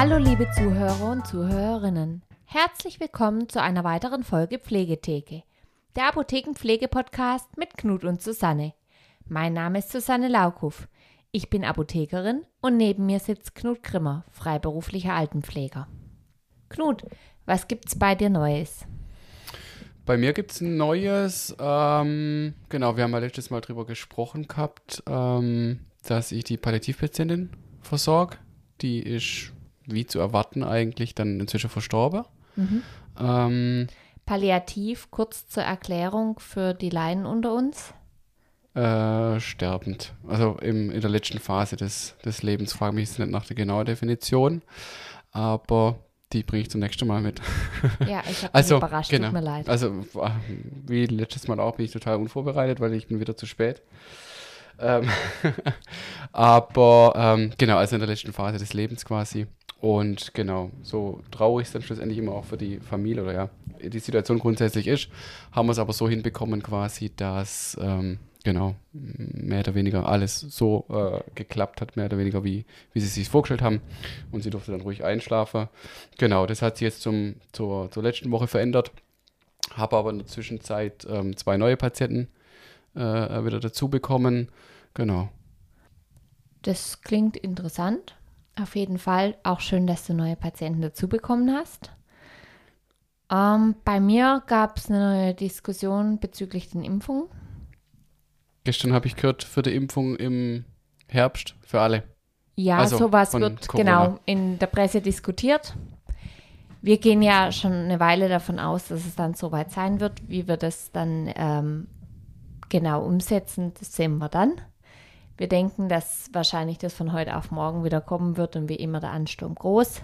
Hallo liebe Zuhörer und Zuhörerinnen. Herzlich willkommen zu einer weiteren Folge Pflegetheke, der Apothekenpflege-Podcast mit Knut und Susanne. Mein Name ist Susanne Laukow. Ich bin Apothekerin und neben mir sitzt Knut Grimmer, freiberuflicher Altenpfleger. Knut, was gibt's bei dir Neues? Bei mir gibt es ein neues. Ähm, genau, wir haben ja letztes Mal drüber gesprochen gehabt, ähm, dass ich die Palliativpatientin versorge. Die ist, wie zu erwarten, eigentlich dann inzwischen verstorben. Mhm. Ähm, Palliativ, kurz zur Erklärung für die Laien unter uns. äh, sterbend. Also im, in der letzten Phase des, des Lebens. Frage mich jetzt nicht nach der genauen Definition. Aber die bringe ich zum nächsten Mal mit. Ja, ich habe Also, überrascht, genau. tut mir leid. Also, war- wie letztes Mal auch, bin ich total unvorbereitet, weil ich bin wieder zu spät. Ähm, aber ähm, genau, also in der letzten Phase des Lebens quasi. Und genau, so traurig es dann schlussendlich immer auch für die Familie oder ja, die Situation grundsätzlich ist, haben wir es aber so hinbekommen quasi, dass ähm, genau, mehr oder weniger alles so äh, geklappt hat, mehr oder weniger wie, wie sie es sich vorgestellt haben. Und sie durfte dann ruhig einschlafen. Genau, das hat sich jetzt zum, zur, zur letzten Woche verändert. Habe aber in der Zwischenzeit ähm, zwei neue Patienten äh, wieder dazu bekommen. Genau. Das klingt interessant. Auf jeden Fall auch schön, dass du neue Patienten dazu bekommen hast. Ähm, bei mir gab es eine neue Diskussion bezüglich den Impfungen. Gestern habe ich gehört, für die Impfung im Herbst für alle. Ja, Also sowas wird Corona. genau in der Presse diskutiert. Wir gehen ja schon eine Weile davon aus, dass es dann soweit sein wird. Wie wir das dann ähm, genau umsetzen, das sehen wir dann. Wir denken, dass wahrscheinlich das von heute auf morgen wieder kommen wird und wie immer der Ansturm groß.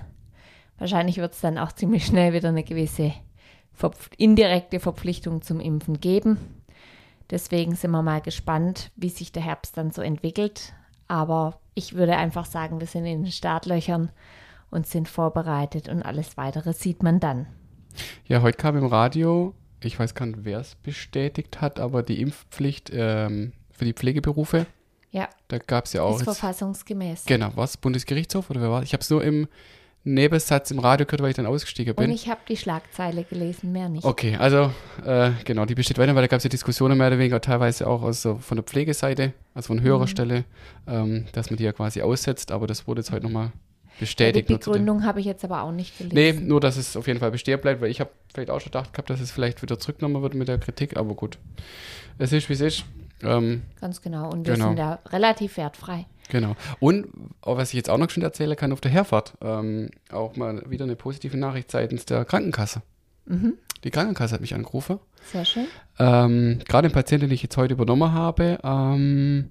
Wahrscheinlich wird es dann auch ziemlich schnell wieder eine gewisse verpf indirekte Verpflichtung zum Impfen geben. Deswegen sind wir mal gespannt, wie sich der Herbst dann so entwickelt. Aber ich würde einfach sagen, wir sind in den Startlöchern und sind vorbereitet und alles weitere sieht man dann. Ja, heute kam im Radio, ich weiß gar nicht, wer es bestätigt hat, aber die Impfpflicht ähm, für die Pflegeberufe, Ja, da gab es ja auch ist jetzt, verfassungsgemäß. genau, was, Bundesgerichtshof oder wer war? Ich habe es nur im Nebensatz im Radio gehört, weil ich dann ausgestiegen Und bin. ich habe die Schlagzeile gelesen, mehr nicht. Okay, also äh, genau, die besteht weiter, weil da gab es ja Diskussionen mehr oder weniger teilweise auch aus, so von der Pflegeseite, also von höherer Mhm. Stelle, ähm, dass man die ja quasi aussetzt, aber das wurde jetzt heute nochmal Ja, die bestätigt. zu dem- Begründung habe ich jetzt aber auch nicht gelesen. Nee, nur dass es auf jeden Fall bestehen bleibt, weil ich habe vielleicht auch schon gedacht gehabt, dass es vielleicht wieder zurückgenommen wird mit der Kritik, aber gut. Es ist, wie es ist. Ähm, Ganz genau. Und wir Genau. sind da relativ wertfrei. genau. Und auch was ich jetzt auch noch schon erzählen kann auf der Herfahrt, ähm, auch mal wieder eine positive Nachricht seitens der Krankenkasse. Mhm. Die Krankenkasse hat mich angerufen. Sehr schön. Ähm, gerade den Patienten, den ich jetzt heute übernommen habe, ähm,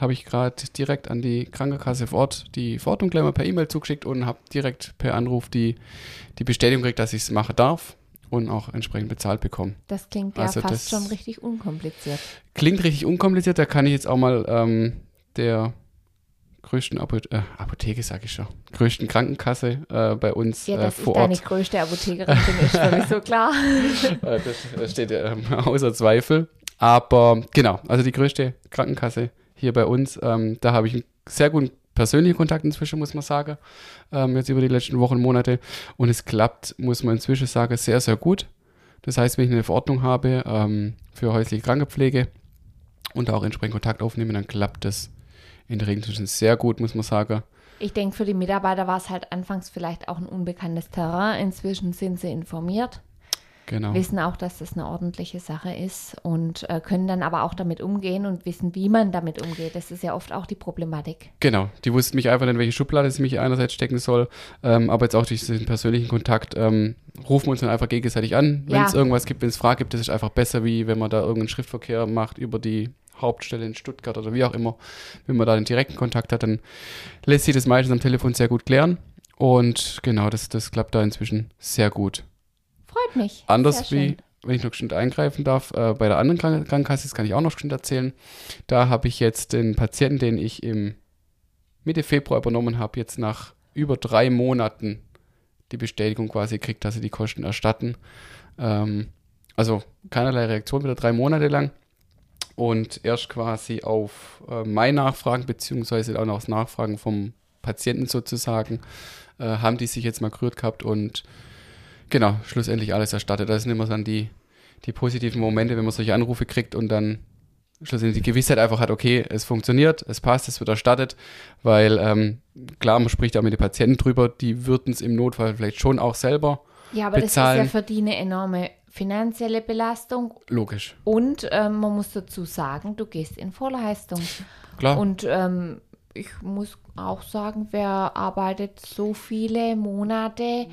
habe ich gerade direkt an die Krankenkasse vor Ort die Verordnung gleich mal per E-Mail zugeschickt und habe direkt per Anruf die, die Bestätigung gekriegt, dass ich es machen darf und auch entsprechend bezahlt bekommen. Das klingt ja Also fast das- schon richtig unkompliziert. Klingt richtig unkompliziert, da kann ich jetzt auch mal ähm, der größten Apo äh, Apotheke, sag ich schon, größten Krankenkasse äh, bei uns Ja, äh, dass ich vor deine Ort. größte Apothekerin bin, ist für mich so klar. Äh, das, das steht ähm, außer Zweifel. Aber genau, also die größte Krankenkasse hier bei uns, ähm, da habe ich einen sehr guten persönlichen Kontakt inzwischen, muss man sagen, ähm, jetzt über die letzten Wochen, Monate. Und es klappt, muss man inzwischen sagen, sehr, sehr gut. Das heißt, wenn ich eine Verordnung habe ähm, für häusliche Krankenpflege und auch entsprechend Kontakt aufnehme, dann klappt das in der Regel inzwischen sehr gut, muss man sagen. Ich denke, für die Mitarbeiter war es halt anfangs vielleicht auch ein unbekanntes Terrain. Inzwischen sind sie informiert, Genau. wissen auch, dass das eine ordentliche Sache ist und äh, können dann aber auch damit umgehen und wissen, wie man damit umgeht. Das ist ja oft auch die Problematik. Genau, die wussten mich einfach in welche Schublade sie mich einerseits stecken soll, ähm, aber jetzt auch durch diesen persönlichen Kontakt ähm, rufen wir uns dann einfach gegenseitig an, wenn Ja. es irgendwas gibt, wenn es Fragen gibt, das ist einfach besser, wie wenn man da irgendeinen Schriftverkehr macht über die Hauptstelle in Stuttgart oder wie auch immer. Wenn man da den direkten Kontakt hat, dann lässt sich das meistens am Telefon sehr gut klären und genau, das, das klappt da inzwischen sehr gut. Freut mich. Anders Sehr wie, schön. wenn ich noch bestimmt eingreifen darf, äh, bei der anderen Kranken Krankenkasse, das kann ich auch noch bestimmt erzählen. Da habe ich jetzt den Patienten, den ich im Mitte Februar übernommen habe, jetzt nach über drei Monaten die Bestätigung quasi gekriegt, dass sie die Kosten erstatten. Ähm, also keinerlei Reaktion, wieder drei Monate lang. Und erst quasi auf äh, mein Nachfragen, beziehungsweise auch noch das Nachfragen vom Patienten sozusagen, äh, haben die sich jetzt mal gerührt gehabt und genau, schlussendlich alles erstattet. Das sind immer dann die, die positiven Momente, wenn man solche Anrufe kriegt und dann schlussendlich die Gewissheit einfach hat, okay, es funktioniert, es passt, es wird erstattet, weil ähm, klar, man spricht auch mit den Patienten drüber, die würden es im Notfall vielleicht schon auch selber Ja, aber bezahlen. das ist ja für die eine enorme finanzielle Belastung. Logisch, Und ähm, man muss dazu sagen, du gehst in Vorleistung. klar. Und ähm, ich muss auch sagen, wer arbeitet so viele Monate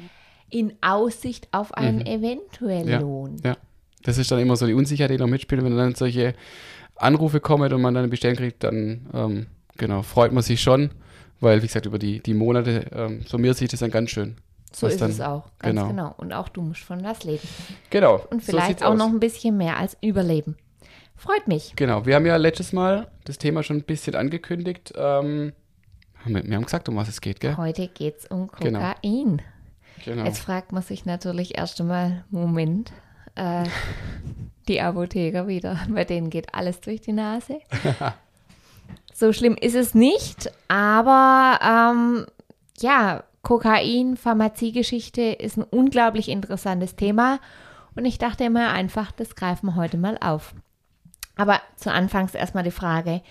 in Aussicht auf einen eventuellen Mhm. Ja. Lohn? Ja, das ist dann immer so die Unsicherheit, die noch mitspielt. Wenn dann solche Anrufe kommen und man dann eine Bestellung kriegt, dann ähm, genau, freut man sich schon, weil, wie gesagt, über die, die Monate ähm, summiert sich das dann ganz schön. So ist dann- es auch, ganz genau. genau. Und auch du musst von was leben. Genau. Und so vielleicht sieht's auch aus. noch ein bisschen mehr als überleben. Freut mich. Genau, wir haben ja letztes Mal das Thema schon ein bisschen angekündigt. Ähm, wir haben gesagt, um was es geht, gell? Heute geht es um Genau. Kokain. Genau. Jetzt fragt man sich natürlich erst einmal, Moment, äh, die Apotheker wieder, bei denen geht alles durch die Nase. so schlimm ist es nicht, aber ähm, ja, Kokain, Pharmaziegeschichte ist ein unglaublich interessantes Thema und ich dachte immer einfach, das greifen wir heute mal auf. Aber zu Anfangs erstmal die Frage,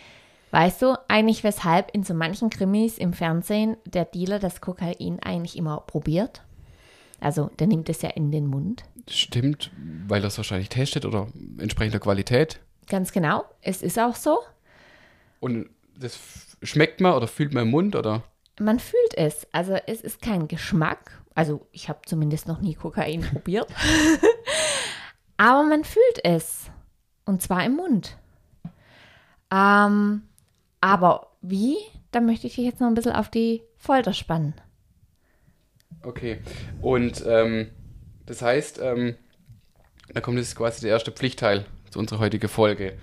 weißt du eigentlich, weshalb in so manchen Krimis im Fernsehen der Dealer das Kokain eigentlich immer probiert? Also, der nimmt es ja in den Mund. Stimmt, weil das wahrscheinlich testet oder entsprechender Qualität. Ganz genau, es ist auch so. Und das schmeckt man oder fühlt man im Mund oder? Man fühlt es. Also, es ist kein Geschmack. Also, ich habe zumindest noch nie Kokain probiert. Aber man fühlt es. Und zwar im Mund. Ähm, aber wie? Da möchte ich dich jetzt noch ein bisschen auf die Folter spannen. Okay. Und ähm, das heißt, ähm, da kommt jetzt quasi der erste Pflichtteil zu unserer heutigen Folge.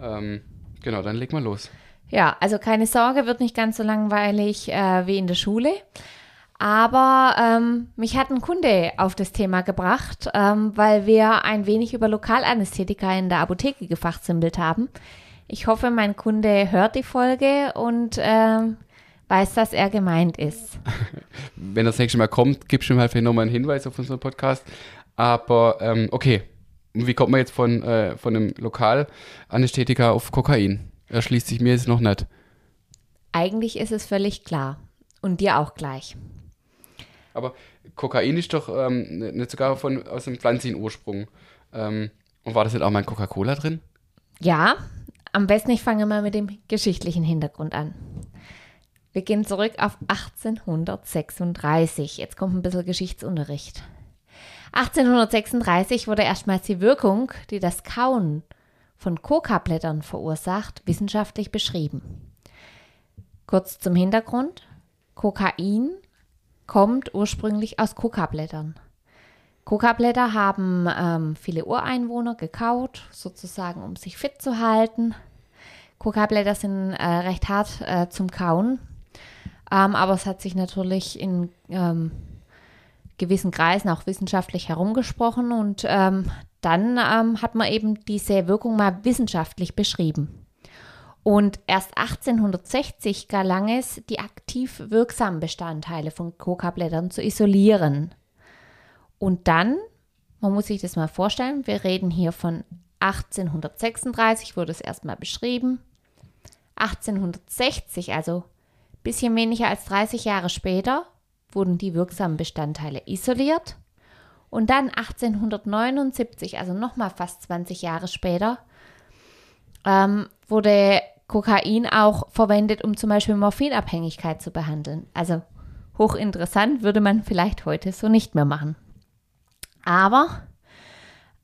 Ähm, genau, dann leg mal los. Ja, also keine Sorge, wird nicht ganz so langweilig äh, wie in der Schule. Aber ähm, mich hat ein Kunde auf das Thema gebracht, ähm, weil wir ein wenig über Lokalanästhetika in der Apotheke gefachsimpelt haben. Ich hoffe, mein Kunde hört die Folge und ähm, weiß, dass er gemeint ist. Wenn das nächste Mal kommt, gibst du ihm halt vielleicht nochmal einen Hinweis auf unseren Podcast. Aber ähm, okay, wie kommt man jetzt von, äh, von einem Lokalanästhetika auf Kokain? Erschließt sich mir jetzt noch nicht. Eigentlich ist es völlig klar. Und dir auch gleich. Aber Kokain ist doch ähm, nicht sogar von, aus einem pflanzlichen Ursprung. Ähm, und war das nicht auch mal in Coca-Cola drin? Ja, am besten ich fange mal mit dem geschichtlichen Hintergrund an. Wir gehen zurück auf 1836. Jetzt kommt ein bisschen Geschichtsunterricht. 1836 wurde erstmals die Wirkung, die das Kauen von Coca-Blättern verursacht, wissenschaftlich beschrieben. Kurz zum Hintergrund. Kokain kommt ursprünglich aus Coca-Blättern. Coca-Blätter haben ähm, viele Ureinwohner gekaut, sozusagen um sich fit zu halten. Coca-Blätter sind äh, recht hart äh, zum Kauen, ähm, aber es hat sich natürlich in ähm, gewissen Kreisen auch wissenschaftlich herumgesprochen und ähm, dann ähm, hat man eben diese Wirkung mal wissenschaftlich beschrieben. Und erst 1860 gelang es, die aktiv wirksamen Bestandteile von Coca-Blättern zu isolieren. Und dann, man muss sich das mal vorstellen, wir reden hier von 1836, wurde es erstmal beschrieben. 1860, also bisschen weniger als 30 Jahre später, wurden die wirksamen Bestandteile isoliert. Und dann 1879, also nochmal fast 20 Jahre später, ähm, wurde Kokain auch verwendet, um zum Beispiel Morphinabhängigkeit zu behandeln. Also hochinteressant würde man vielleicht heute so nicht mehr machen. Aber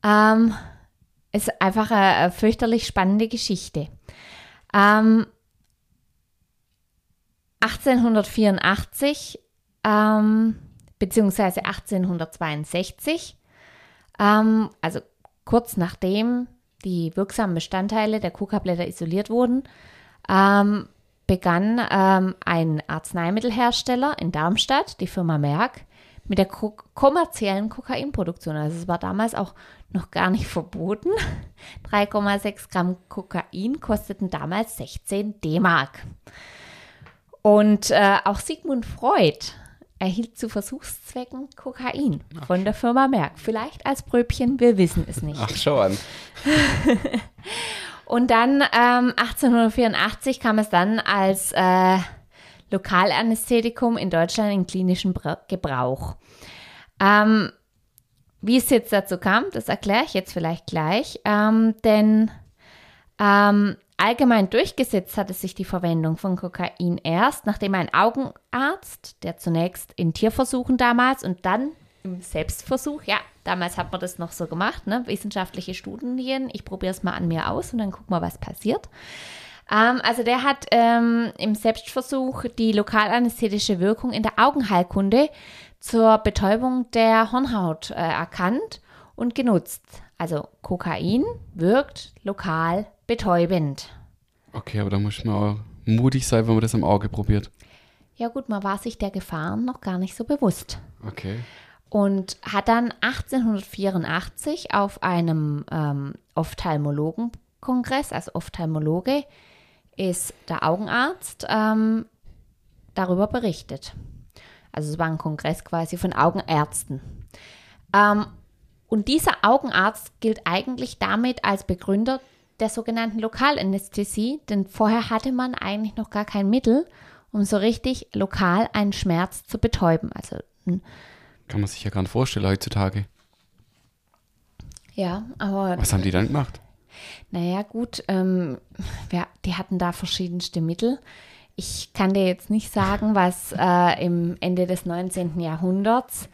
ähm, ist einfach eine, eine fürchterlich spannende Geschichte. Ähm, 1884 ähm, beziehungsweise 1862, ähm, also kurz nachdem die wirksamen Bestandteile der Coca-Blätter isoliert wurden, ähm, begann ähm, ein Arzneimittelhersteller in Darmstadt, die Firma Merck, mit der ko kommerziellen Kokainproduktion. Also es war damals auch noch gar nicht verboten. 3,6 Gramm Kokain kosteten damals 16 D-Mark. Und äh, auch Sigmund Freud erhielt zu Versuchszwecken Kokain von der Firma Merck. Vielleicht als Pröbchen, wir wissen es nicht. Ach, schau an. Und dann ähm, 1884 kam es dann als äh, Lokalanästhetikum in Deutschland in klinischen Bra Gebrauch. Ähm, wie es jetzt dazu kam, das erkläre ich jetzt vielleicht gleich, ähm, denn ähm, allgemein durchgesetzt hatte sich die Verwendung von Kokain erst, nachdem ein Augenarzt, der zunächst in Tierversuchen damals und dann im Selbstversuch, ja, damals hat man das noch so gemacht, ne? wissenschaftliche Studien, ich probiere es mal an mir aus und dann gucken wir, was passiert. Ähm, also der hat ähm, im Selbstversuch die lokalanästhetische Wirkung in der Augenheilkunde zur Betäubung der Hornhaut äh, erkannt und genutzt. Also Kokain wirkt lokal betäubend. Okay, aber da muss man auch mutig sein, wenn man das am Auge probiert. Ja gut, man war sich der Gefahren noch gar nicht so bewusst. Okay. Und hat dann 1884 auf einem ähm, Ophthalmologenkongress, als Ophthalmologe ist der Augenarzt, ähm, darüber berichtet. Also es war ein Kongress quasi von Augenärzten. Ähm, und dieser Augenarzt gilt eigentlich damit als Begründer der sogenannten Lokalanästhesie, denn vorher hatte man eigentlich noch gar kein Mittel, um so richtig lokal einen Schmerz zu betäuben. Also kann man sich ja gar nicht vorstellen heutzutage. Ja, aber. Was haben die dann gemacht? Naja, gut, ähm, ja, die hatten da verschiedenste Mittel. Ich kann dir jetzt nicht sagen, was äh, im Ende des 19. Jahrhunderts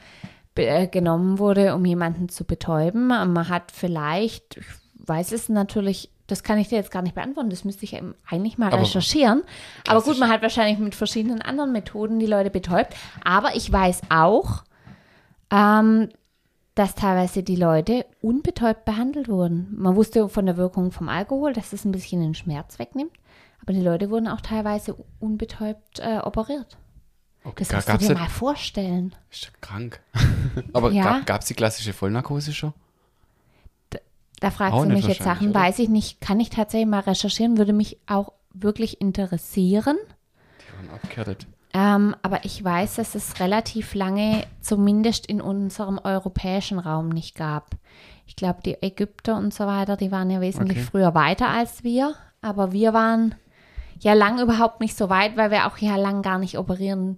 genommen wurde, um jemanden zu betäuben. Man hat vielleicht, ich weiß es natürlich, das kann ich dir jetzt gar nicht beantworten, das müsste ich eigentlich mal Aber recherchieren. Aber gut, man hat wahrscheinlich mit verschiedenen anderen Methoden die Leute betäubt. Aber ich weiß auch, ähm, dass teilweise die Leute unbetäubt behandelt wurden. Man wusste von der Wirkung vom Alkohol, dass es ein bisschen den Schmerz wegnimmt. Aber die Leute wurden auch teilweise unbetäubt äh, operiert. Okay, Das musst du dir mal vorstellen. Ist ja krank. Aber Ja. gab es die klassische Vollnarkose schon? Da fragst Auch du mich jetzt Sachen, oder? weiß ich nicht, kann ich tatsächlich mal recherchieren, würde mich auch wirklich interessieren. Die waren abgehärtet. Ähm, aber ich weiß, dass es relativ lange, zumindest in unserem europäischen Raum, nicht gab. Ich glaube, die Ägypter und so weiter, die waren ja wesentlich Okay. früher weiter als wir. Aber wir waren ja lang überhaupt nicht so weit, weil wir auch ja lang gar nicht operieren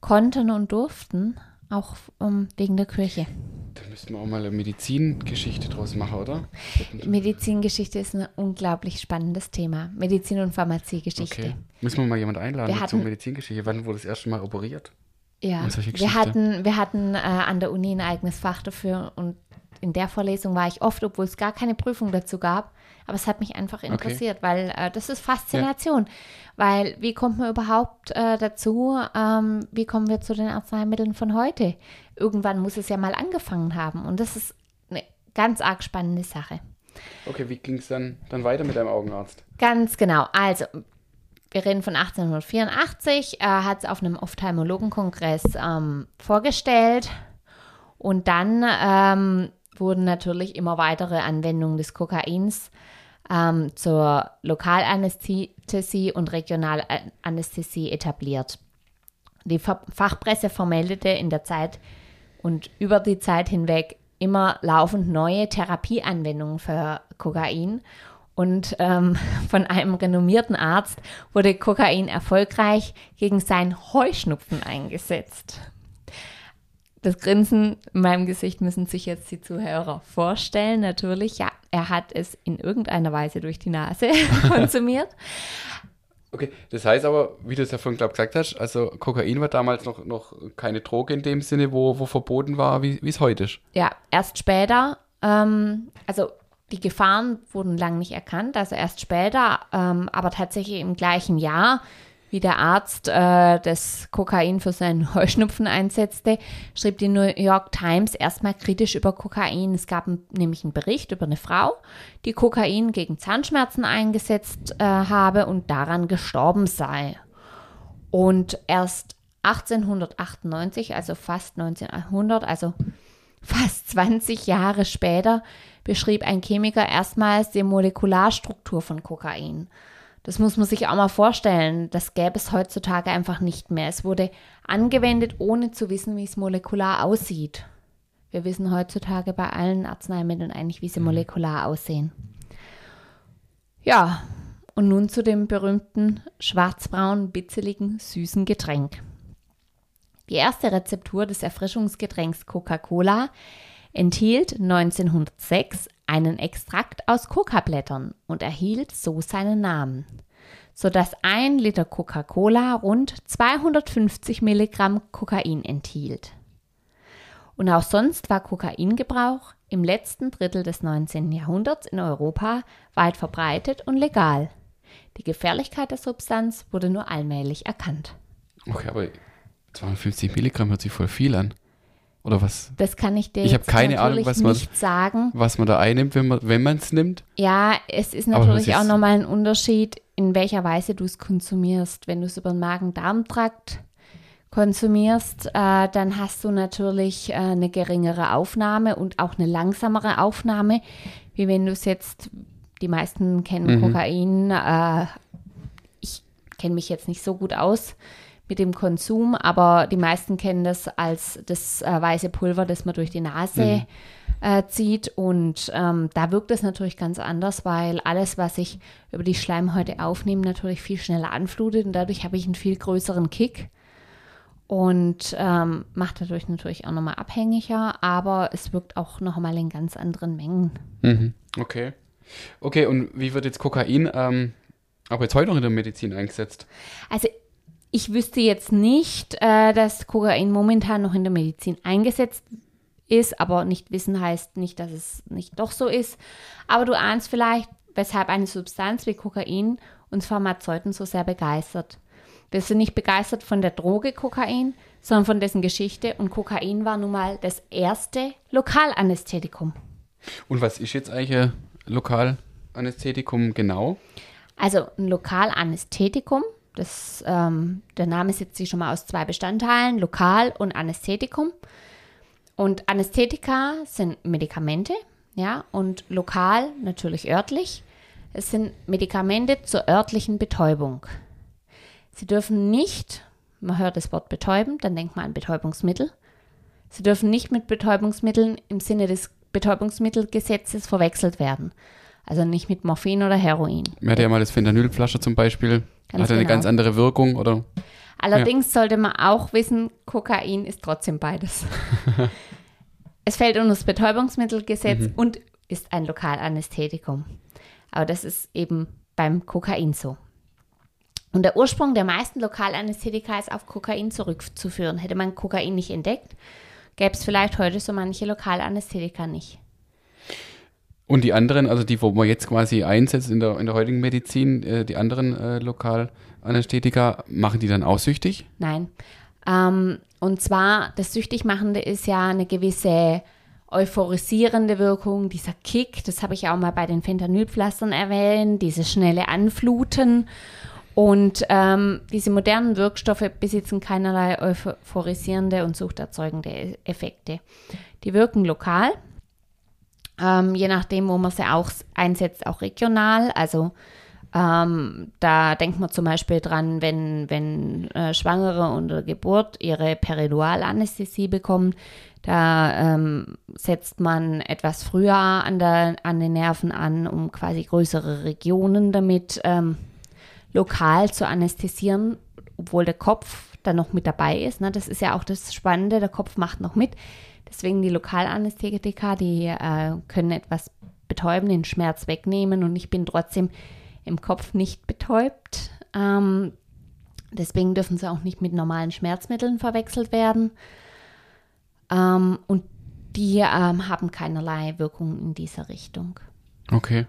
konnten und durften. Auch ähm, wegen der Kirche. Da müssten wir auch mal eine Medizingeschichte draus machen, oder? Medizingeschichte ist ein unglaublich spannendes Thema. Medizin- und Pharmaziegeschichte. Okay. Müssen wir mal jemand einladen Wir zur hatten- Medizingeschichte? Wann wurde das erste Mal operiert? Ja, wir hatten, wir hatten äh, an der Uni ein eigenes Fach dafür und in der Vorlesung war ich oft, obwohl es gar keine Prüfung dazu gab. Aber es hat mich einfach interessiert, weil äh, das ist Faszination. Weil wie kommt man überhaupt äh, dazu, ähm, wie kommen wir zu den Arzneimitteln von heute? Irgendwann muss es ja mal angefangen haben und das ist eine ganz arg spannende Sache. Okay, wie ging es dann, dann weiter mit deinem Augenarzt? Ganz genau. Also, wir reden von 1884, äh, hat es auf einem Ophthalmologenkongress ähm, vorgestellt. Und dann ähm, wurden natürlich immer weitere Anwendungen des Kokains ähm, zur Lokalanästhesie und Regionalanästhesie etabliert. Die Fa- Fachpresse vermeldete in der Zeit und über die Zeit hinweg immer laufend neue Therapieanwendungen für Kokain. Und ähm, von einem renommierten Arzt wurde Kokain erfolgreich gegen seinen Heuschnupfen eingesetzt. Das Grinsen in meinem Gesicht müssen sich jetzt die Zuhörer vorstellen. Natürlich, ja, er hat es in irgendeiner Weise durch die Nase konsumiert. Okay, das heißt aber, wie du es ja vorhin, glaube gesagt hast, also Kokain war damals noch, noch keine Droge in dem Sinne, wo, wo verboten war, wie wie es heute ist. Ja, erst später, ähm, also die Gefahren wurden lang nicht erkannt, also erst später, ähm, aber tatsächlich im gleichen Jahr, wie der Arzt äh, das Kokain für seinen Heuschnupfen einsetzte, schrieb die New York Times erstmal kritisch über Kokain. Es gab nämlich einen Bericht über eine Frau, die Kokain gegen Zahnschmerzen eingesetzt äh, habe und daran gestorben sei. Und erst 1898, also fast 1900, also fast 20 Jahre später, beschrieb ein Chemiker erstmals die Molekularstruktur von Kokain. Das muss man sich auch mal vorstellen. Das gäbe es heutzutage einfach nicht mehr. Es wurde angewendet, ohne zu wissen, wie es molekular aussieht. Wir wissen heutzutage bei allen Arzneimitteln eigentlich, wie sie molekular aussehen. Ja, und nun zu dem berühmten schwarzbraunen, bitzeligen, süßen Getränk. Die erste Rezeptur des Erfrischungsgetränks Coca-Cola enthielt 1906 einen Extrakt aus Coca-Blättern und erhielt so seinen Namen, sodass ein Liter Coca-Cola rund 250 Milligramm Kokain enthielt. Und auch sonst war Kokaingebrauch im letzten Drittel des 19. Jahrhunderts in Europa weit verbreitet und legal. Die Gefährlichkeit der Substanz wurde nur allmählich erkannt. Okay, aber 250 Milligramm hört sich voll viel an. Oder was? Das kann ich dir Ich habe jetzt keine Ahnung, was man- nicht sagen. Was man da einnimmt, wenn man es nimmt. Ja, es ist natürlich auch nochmal ein Unterschied, in welcher Weise du es konsumierst. Wenn du es über den Magen-Darm-Trakt konsumierst, äh, dann hast du natürlich äh, eine geringere Aufnahme und auch eine langsamere Aufnahme, wie wenn du es jetzt, die meisten kennen Mhm. Kokain, äh, ich kenne mich jetzt nicht so gut aus mit dem Konsum, aber die meisten kennen das als das äh, weiße Pulver, das man durch die Nase äh, zieht. Und ähm, da wirkt es natürlich ganz anders, weil alles, was ich über die Schleimhäute aufnehme, natürlich viel schneller anflutet und dadurch habe ich einen viel größeren Kick. Und ähm, macht dadurch natürlich auch nochmal abhängiger, aber es wirkt auch nochmal in ganz anderen Mengen. Mhm. Okay. Okay, und wie wird jetzt Kokain ähm, aber jetzt heute noch in der Medizin eingesetzt? Also ich wüsste jetzt nicht, äh, dass Kokain momentan noch in der Medizin eingesetzt ist, aber nicht wissen heißt nicht, dass es nicht doch so ist. Aber du ahnst vielleicht, weshalb eine Substanz wie Kokain uns Pharmazeuten so sehr begeistert. Wir sind nicht begeistert von der Droge Kokain, sondern von dessen Geschichte. Und Kokain war nun mal das erste Lokalanästhetikum. Und was ist jetzt eigentlich ein Lokalanästhetikum genau? Also ein Lokalanästhetikum, das, ähm, der Name setzt sich schon mal aus zwei Bestandteilen, Lokal und Anästhetikum. Und Anästhetika sind Medikamente, ja, und lokal natürlich örtlich. Es sind Medikamente zur örtlichen Betäubung. Sie dürfen nicht, man hört das Wort betäuben, dann denkt man an Betäubungsmittel. Sie dürfen nicht mit Betäubungsmitteln im Sinne des Betäubungsmittelgesetzes verwechselt werden. Also nicht mit Morphin oder Heroin. Man hat ja mal das Phenanylflasche zum Beispiel. Ganz hat ja eine genau. ganz andere Wirkung, oder? Allerdings sollte man auch wissen, Kokain ist trotzdem beides. es fällt unter das Betäubungsmittelgesetz und ist ein Lokalanästhetikum. Aber das ist eben beim Kokain so. Und der Ursprung der meisten Lokalanästhetika ist auf Kokain zurückzuführen. Hätte man Kokain nicht entdeckt, gäbe es vielleicht heute so manche Lokalanästhetika nicht. Und die anderen, also die, wo man jetzt quasi einsetzt in der, in der heutigen Medizin, äh, die anderen äh, Lokalanästhetika, machen die dann auch süchtig? Nein. Ähm, und zwar, das Süchtigmachende ist ja eine gewisse euphorisierende Wirkung, dieser Kick, das habe ich auch mal bei den Fentanylpflastern erwähnt, dieses schnelle Anfluten. Und ähm, diese modernen Wirkstoffe besitzen keinerlei euphorisierende und suchterzeugende E- Effekte. Die wirken lokal, ähm, je nachdem, wo man sie auch einsetzt, auch regional. Also ähm, da denkt man zum Beispiel dran, wenn, wenn äh, Schwangere unter Geburt ihre Peridualanästhesie bekommen, da ähm, setzt man etwas früher an, der, an den Nerven an, um quasi größere Regionen damit ähm, lokal zu anästhesieren, obwohl der Kopf dann noch mit dabei ist. Ne? Das ist ja auch das Spannende, der Kopf macht noch mit. Deswegen die Lokalanästhetika, die äh, können etwas betäuben, den Schmerz wegnehmen und ich bin trotzdem im Kopf nicht betäubt. Ähm, deswegen dürfen sie auch nicht mit normalen Schmerzmitteln verwechselt werden. Ähm, und die ähm, haben keinerlei Wirkung in dieser Richtung. Okay.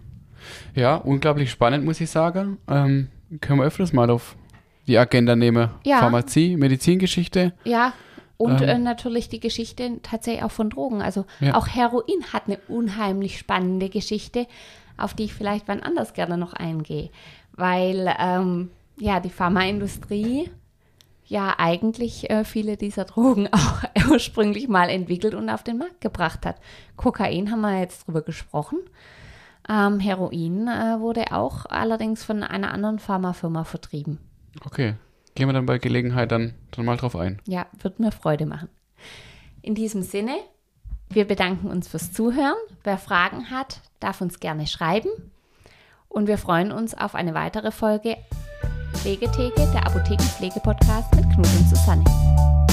Ja, unglaublich spannend, muss ich sagen. Ähm, können wir öfters mal auf die Agenda nehmen. Ja. Pharmazie, Medizingeschichte. Ja, und Ähm. äh, natürlich die Geschichte tatsächlich auch von Drogen. Also Ja. auch Heroin hat eine unheimlich spannende Geschichte, auf die ich vielleicht wann anders gerne noch eingehe. Weil ähm, ja, die Pharmaindustrie ja eigentlich äh, viele dieser Drogen auch ursprünglich mal entwickelt und auf den Markt gebracht hat. Kokain haben wir jetzt drüber gesprochen. Ähm, Heroin äh, wurde auch allerdings von einer anderen Pharmafirma vertrieben. Okay. Gehen wir dann bei Gelegenheit dann, dann mal drauf ein. Ja, wird mir Freude machen. In diesem Sinne, wir bedanken uns fürs Zuhören. Wer Fragen hat, darf uns gerne schreiben. Und wir freuen uns auf eine weitere Folge Pflegetheke, der Apothekenpflege-Podcast mit Knut und Susanne.